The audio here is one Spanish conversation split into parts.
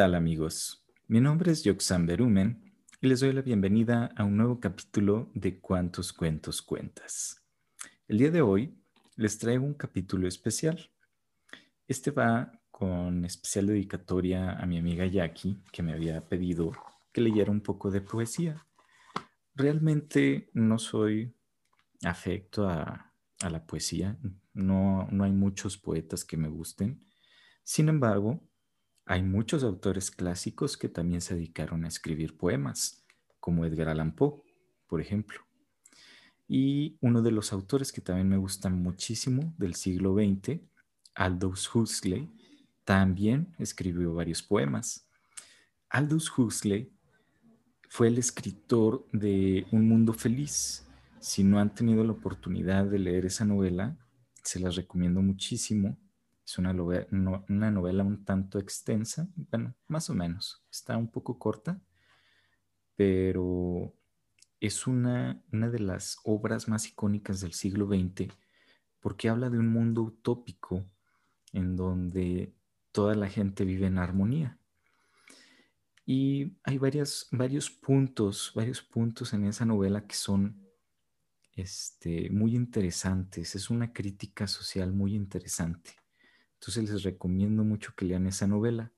tal amigos? Mi nombre es Yoxan Berumen y les doy la bienvenida a un nuevo capítulo de Cuántos Cuentos Cuentas. El día de hoy les traigo un capítulo especial. Este va con especial dedicatoria a mi amiga Jackie, que me había pedido que leyera un poco de poesía. Realmente no soy afecto a, la poesía, no, no hay muchos poetas que me gusten. Sin embargo, hay muchos autores clásicos que también se dedicaron a escribir poemas, como Edgar Allan Poe, por ejemplo. Y uno de los autores que también me gusta muchísimo del siglo XX, Aldous Huxley, también escribió varios poemas. Aldous Huxley fue el escritor de Un Mundo Feliz. Si no han tenido la oportunidad de leer esa novela, se las recomiendo muchísimo. Es una novela, una novela un tanto extensa, bueno, más o menos, está un poco corta, pero es una, una de las obras más icónicas del siglo XX porque habla de un mundo utópico en donde toda la gente vive en armonía. Y hay varios puntos, varios puntos en esa novela que son este, muy interesantes. Es una crítica social muy interesante. Entonces les recomiendo mucho que lean esa novela.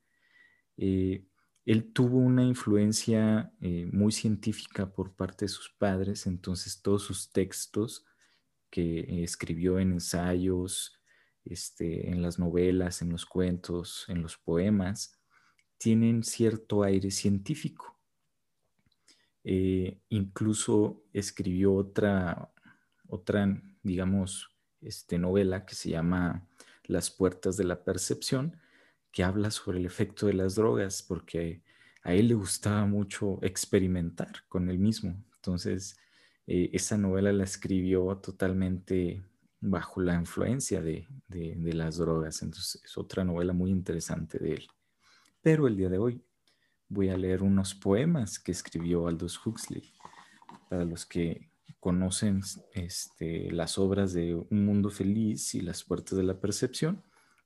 Eh, él tuvo una influencia eh, muy científica por parte de sus padres, entonces todos sus textos que escribió en ensayos, este, en las novelas, en los cuentos, en los poemas, tienen cierto aire científico. Eh, incluso escribió otra, otra digamos, este, novela que se llama las puertas de la percepción, que habla sobre el efecto de las drogas, porque a él le gustaba mucho experimentar con él mismo. Entonces, eh, esa novela la escribió totalmente bajo la influencia de, de, las drogas. Entonces, es otra novela muy interesante de él. Pero el día de hoy voy a leer unos poemas que escribió Aldous Huxley. Para los que conocen este, las obras de Un Mundo Feliz y Las Puertas de la Percepción,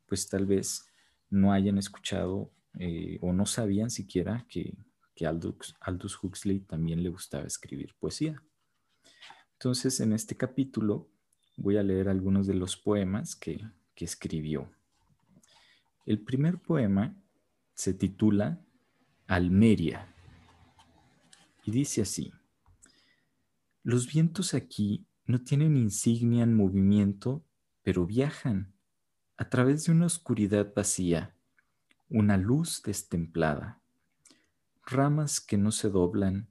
pues tal vez no hayan escuchado eh, o no sabían siquiera que, que Aldous, Aldous Huxley también le gustaba escribir poesía. Entonces, en este capítulo voy a leer algunos de los poemas que, que escribió. El primer poema se titula Almeria y dice así. Los vientos aquí no tienen insignia en movimiento, pero viajan a través de una oscuridad vacía, una luz destemplada. Ramas que no se doblan,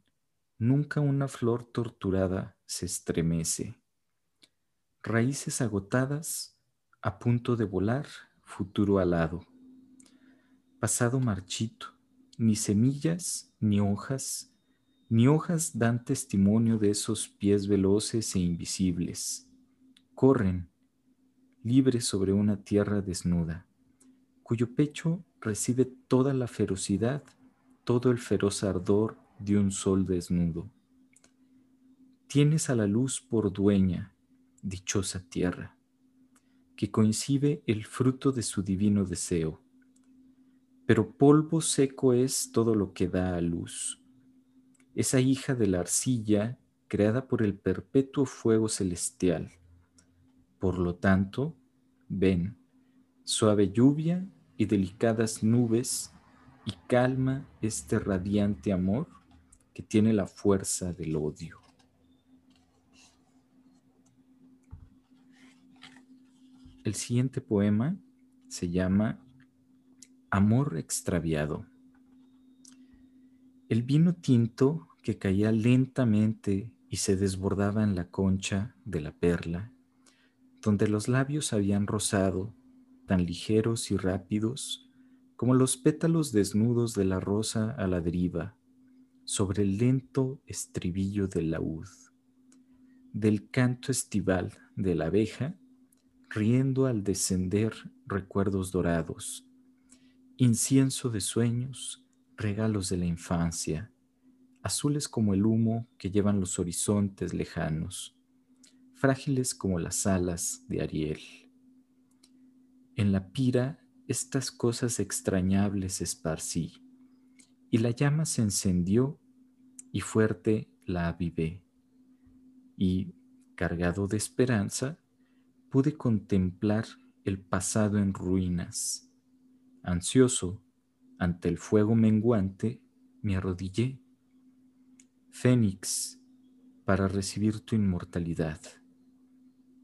nunca una flor torturada se estremece. Raíces agotadas, a punto de volar, futuro alado. Pasado marchito, ni semillas, ni hojas, ni hojas dan testimonio de esos pies veloces e invisibles. Corren, libres sobre una tierra desnuda, cuyo pecho recibe toda la ferocidad, todo el feroz ardor de un sol desnudo. Tienes a la luz por dueña, dichosa tierra, que coincide el fruto de su divino deseo. Pero polvo seco es todo lo que da a luz esa hija de la arcilla creada por el perpetuo fuego celestial. Por lo tanto, ven, suave lluvia y delicadas nubes, y calma este radiante amor que tiene la fuerza del odio. El siguiente poema se llama Amor extraviado. El vino tinto que caía lentamente y se desbordaba en la concha de la perla, donde los labios habían rozado, tan ligeros y rápidos como los pétalos desnudos de la rosa a la deriva, sobre el lento estribillo del laúd, del canto estival de la abeja, riendo al descender recuerdos dorados, incienso de sueños, regalos de la infancia, azules como el humo que llevan los horizontes lejanos, frágiles como las alas de Ariel. En la pira estas cosas extrañables esparcí, y la llama se encendió y fuerte la avivé. Y, cargado de esperanza, pude contemplar el pasado en ruinas. Ansioso, ante el fuego menguante, me arrodillé. Fénix, para recibir tu inmortalidad.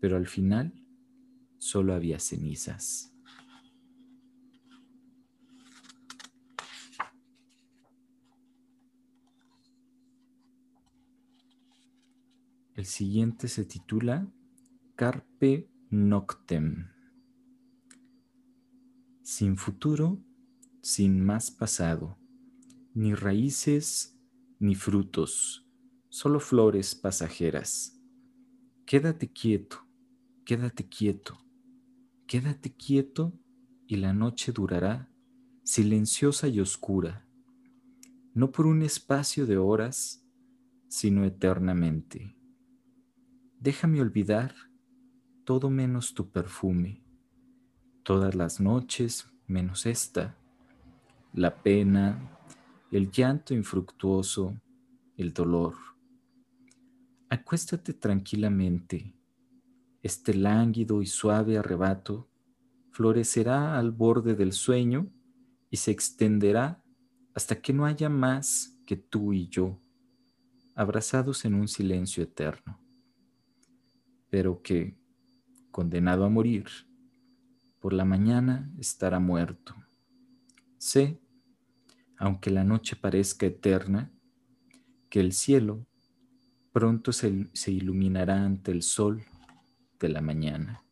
Pero al final solo había cenizas. El siguiente se titula Carpe Noctem. Sin futuro, sin más pasado, ni raíces ni frutos, solo flores pasajeras. Quédate quieto, quédate quieto, quédate quieto y la noche durará silenciosa y oscura, no por un espacio de horas, sino eternamente. Déjame olvidar todo menos tu perfume, todas las noches menos esta, la pena, el llanto infructuoso, el dolor. Acuéstate tranquilamente, este lánguido y suave arrebato florecerá al borde del sueño y se extenderá hasta que no haya más que tú y yo, abrazados en un silencio eterno pero que, condenado a morir, por la mañana estará muerto. Sé, aunque la noche parezca eterna, que el cielo pronto se, se iluminará ante el sol de la mañana.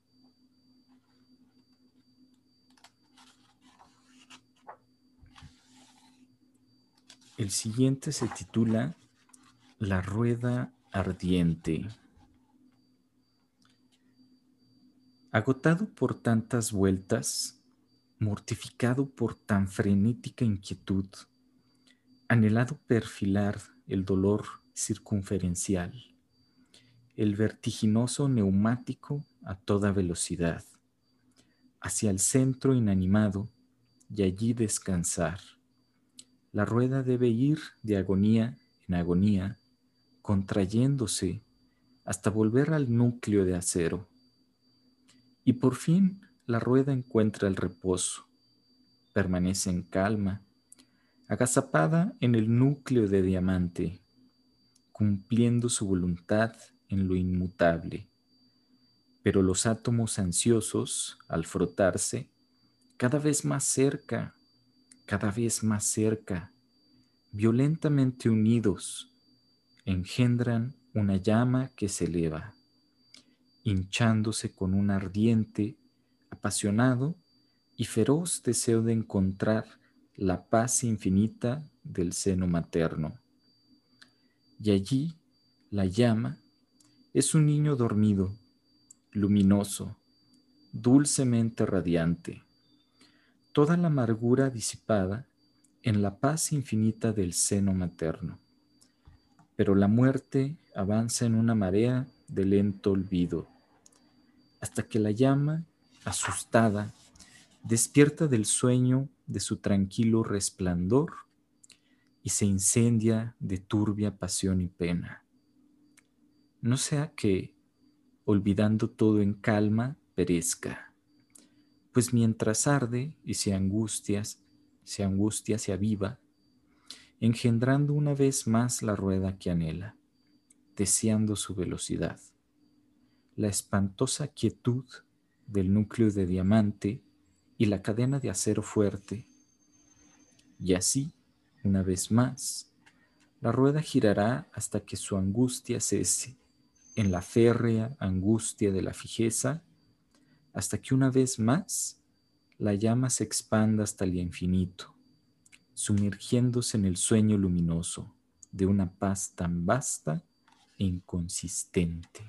El siguiente se titula La rueda ardiente. Agotado por tantas vueltas, mortificado por tan frenética inquietud, anhelado perfilar el dolor circunferencial, el vertiginoso neumático a toda velocidad, hacia el centro inanimado y allí descansar. La rueda debe ir de agonía en agonía, contrayéndose hasta volver al núcleo de acero y por fin la rueda encuentra el reposo, permanece en calma, agazapada en el núcleo de diamante, cumpliendo su voluntad en lo inmutable. Pero los átomos ansiosos, al frotarse, cada vez más cerca, cada vez más cerca, violentamente unidos, engendran una llama que se eleva hinchándose con un ardiente, apasionado y feroz deseo de encontrar la paz infinita del seno materno. Y allí la llama es un niño dormido, luminoso, dulcemente radiante, toda la amargura disipada en la paz infinita del seno materno. Pero la muerte avanza en una marea de lento olvido, hasta que la llama, asustada, despierta del sueño de su tranquilo resplandor y se incendia de turbia pasión y pena. No sea que, olvidando todo en calma, perezca, pues mientras arde y se angustias, se angustia, se aviva, engendrando una vez más la rueda que anhela deseando su velocidad. La espantosa quietud del núcleo de diamante y la cadena de acero fuerte. Y así, una vez más, la rueda girará hasta que su angustia cese en la férrea angustia de la fijeza, hasta que una vez más la llama se expanda hasta el infinito, sumergiéndose en el sueño luminoso de una paz tan vasta inconsistente.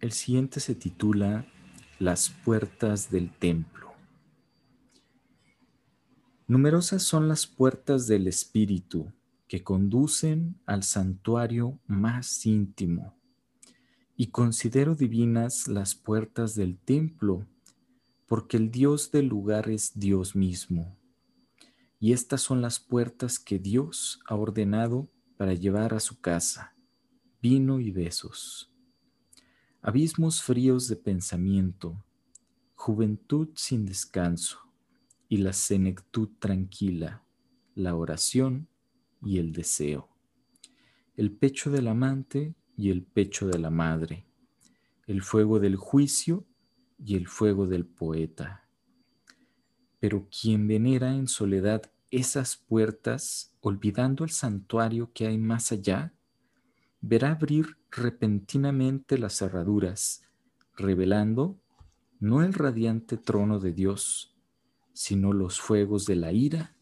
El siguiente se titula Las puertas del templo. Numerosas son las puertas del espíritu que conducen al santuario más íntimo y considero divinas las puertas del templo, porque el Dios del lugar es Dios mismo. Y estas son las puertas que Dios ha ordenado para llevar a su casa, vino y besos. Abismos fríos de pensamiento, juventud sin descanso y la senectud tranquila, la oración y el deseo. El pecho del amante y el pecho de la madre, el fuego del juicio y el fuego del poeta. Pero quien venera en soledad esas puertas, olvidando el santuario que hay más allá, verá abrir repentinamente las cerraduras, revelando no el radiante trono de Dios, sino los fuegos de la ira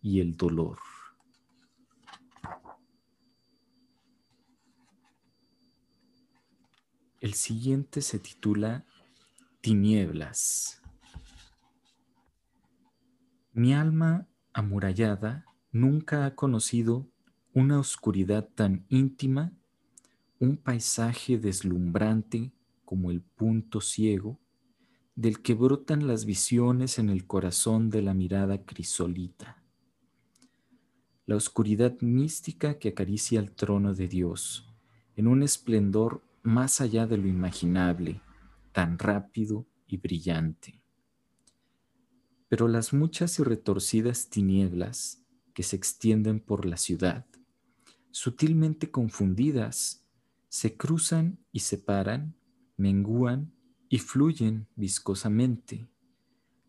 y el dolor. El siguiente se titula Tinieblas. Mi alma amurallada nunca ha conocido una oscuridad tan íntima, un paisaje deslumbrante como el punto ciego del que brotan las visiones en el corazón de la mirada crisolita. La oscuridad mística que acaricia el trono de Dios en un esplendor más allá de lo imaginable, tan rápido y brillante. Pero las muchas y retorcidas tinieblas que se extienden por la ciudad, sutilmente confundidas, se cruzan y separan, mengúan y fluyen viscosamente.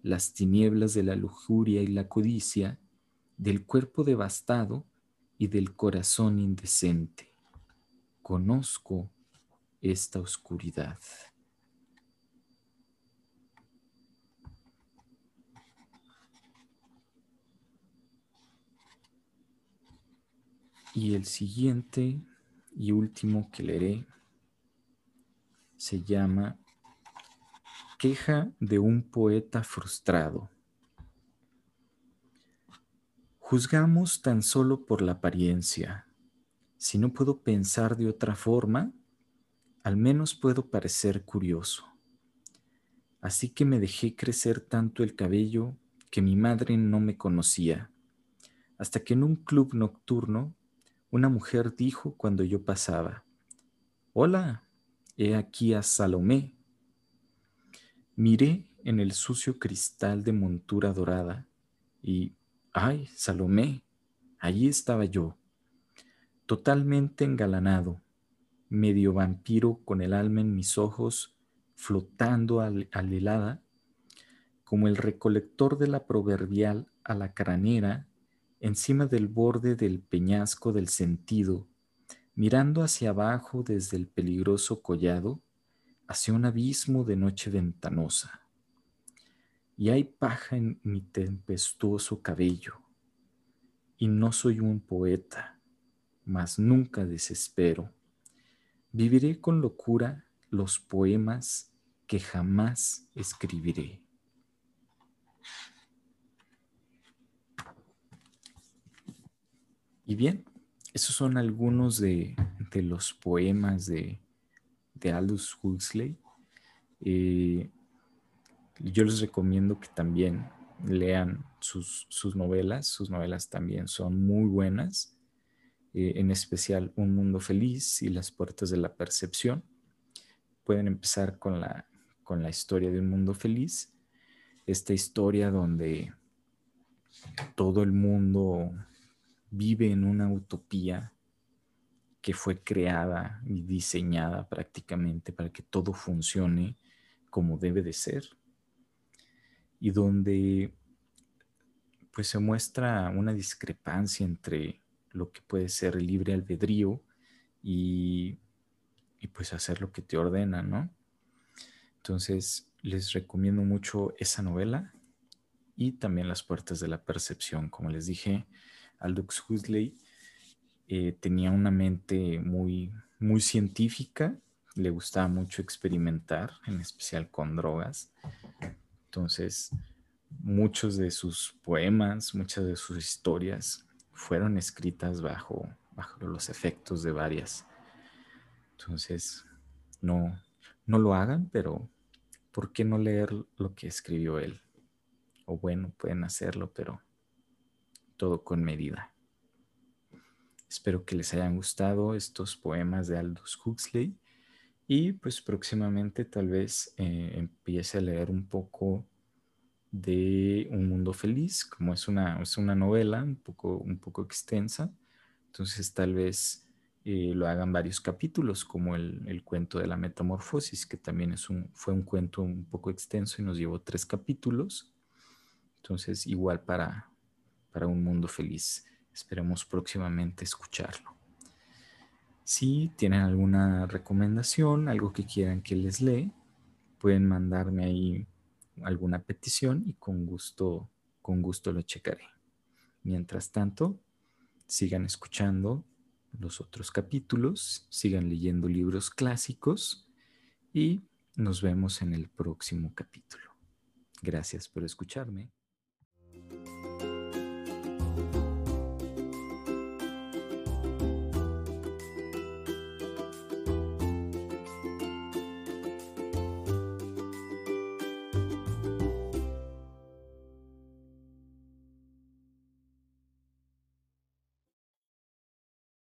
Las tinieblas de la lujuria y la codicia, del cuerpo devastado y del corazón indecente. Conozco esta oscuridad. Y el siguiente y último que leeré se llama Queja de un poeta frustrado. Juzgamos tan solo por la apariencia. Si no puedo pensar de otra forma, al menos puedo parecer curioso. Así que me dejé crecer tanto el cabello que mi madre no me conocía, hasta que en un club nocturno una mujer dijo cuando yo pasaba, Hola, he aquí a Salomé. Miré en el sucio cristal de montura dorada y, ay, Salomé, allí estaba yo, totalmente engalanado, medio vampiro con el alma en mis ojos, flotando al, helada, como el recolector de la proverbial a la cranera, encima del borde del peñasco del sentido, mirando hacia abajo desde el peligroso collado, hacia un abismo de noche ventanosa. Y hay paja en mi tempestuoso cabello, y no soy un poeta, mas nunca desespero Viviré con locura los poemas que jamás escribiré. Y bien, esos son algunos de, los poemas de, Aldous Huxley. Eh, yo les recomiendo que también lean sus, sus, novelas. Sus novelas también son muy buenas. Eh, en especial Un Mundo Feliz y Las Puertas de la Percepción. Pueden empezar con la, con la historia de Un Mundo Feliz, esta historia donde todo el mundo vive en una utopía que fue creada y diseñada prácticamente para que todo funcione como debe de ser y donde pues se muestra una discrepancia entre lo que puede ser libre albedrío y, y pues hacer lo que te ordena, ¿no? Entonces, les recomiendo mucho esa novela y también Las Puertas de la Percepción. Como les dije, Aldous Huxley eh, tenía una mente muy, muy científica, le gustaba mucho experimentar, en especial con drogas. Entonces, muchos de sus poemas, muchas de sus historias fueron escritas bajo, bajo los efectos de varias. Entonces, no, no lo hagan, pero ¿por qué no leer lo que escribió él? O bueno, pueden hacerlo, pero todo con medida. Espero que les hayan gustado estos poemas de Aldous Huxley y pues próximamente tal vez eh, empiece a leer un poco de Un Mundo Feliz, como es una, es una novela un poco, un poco extensa. Entonces tal vez eh, lo hagan varios capítulos, como el, cuento de la metamorfosis, que también es un, fue un cuento un poco extenso y nos llevó tres capítulos. Entonces igual para, para Un Mundo Feliz. Esperemos próximamente escucharlo. Si tienen alguna recomendación, algo que quieran que les lee, pueden mandarme ahí alguna petición y con gusto, con gusto lo checaré. Mientras tanto, sigan escuchando los otros capítulos, sigan leyendo libros clásicos y nos vemos en el próximo capítulo. Gracias por escucharme.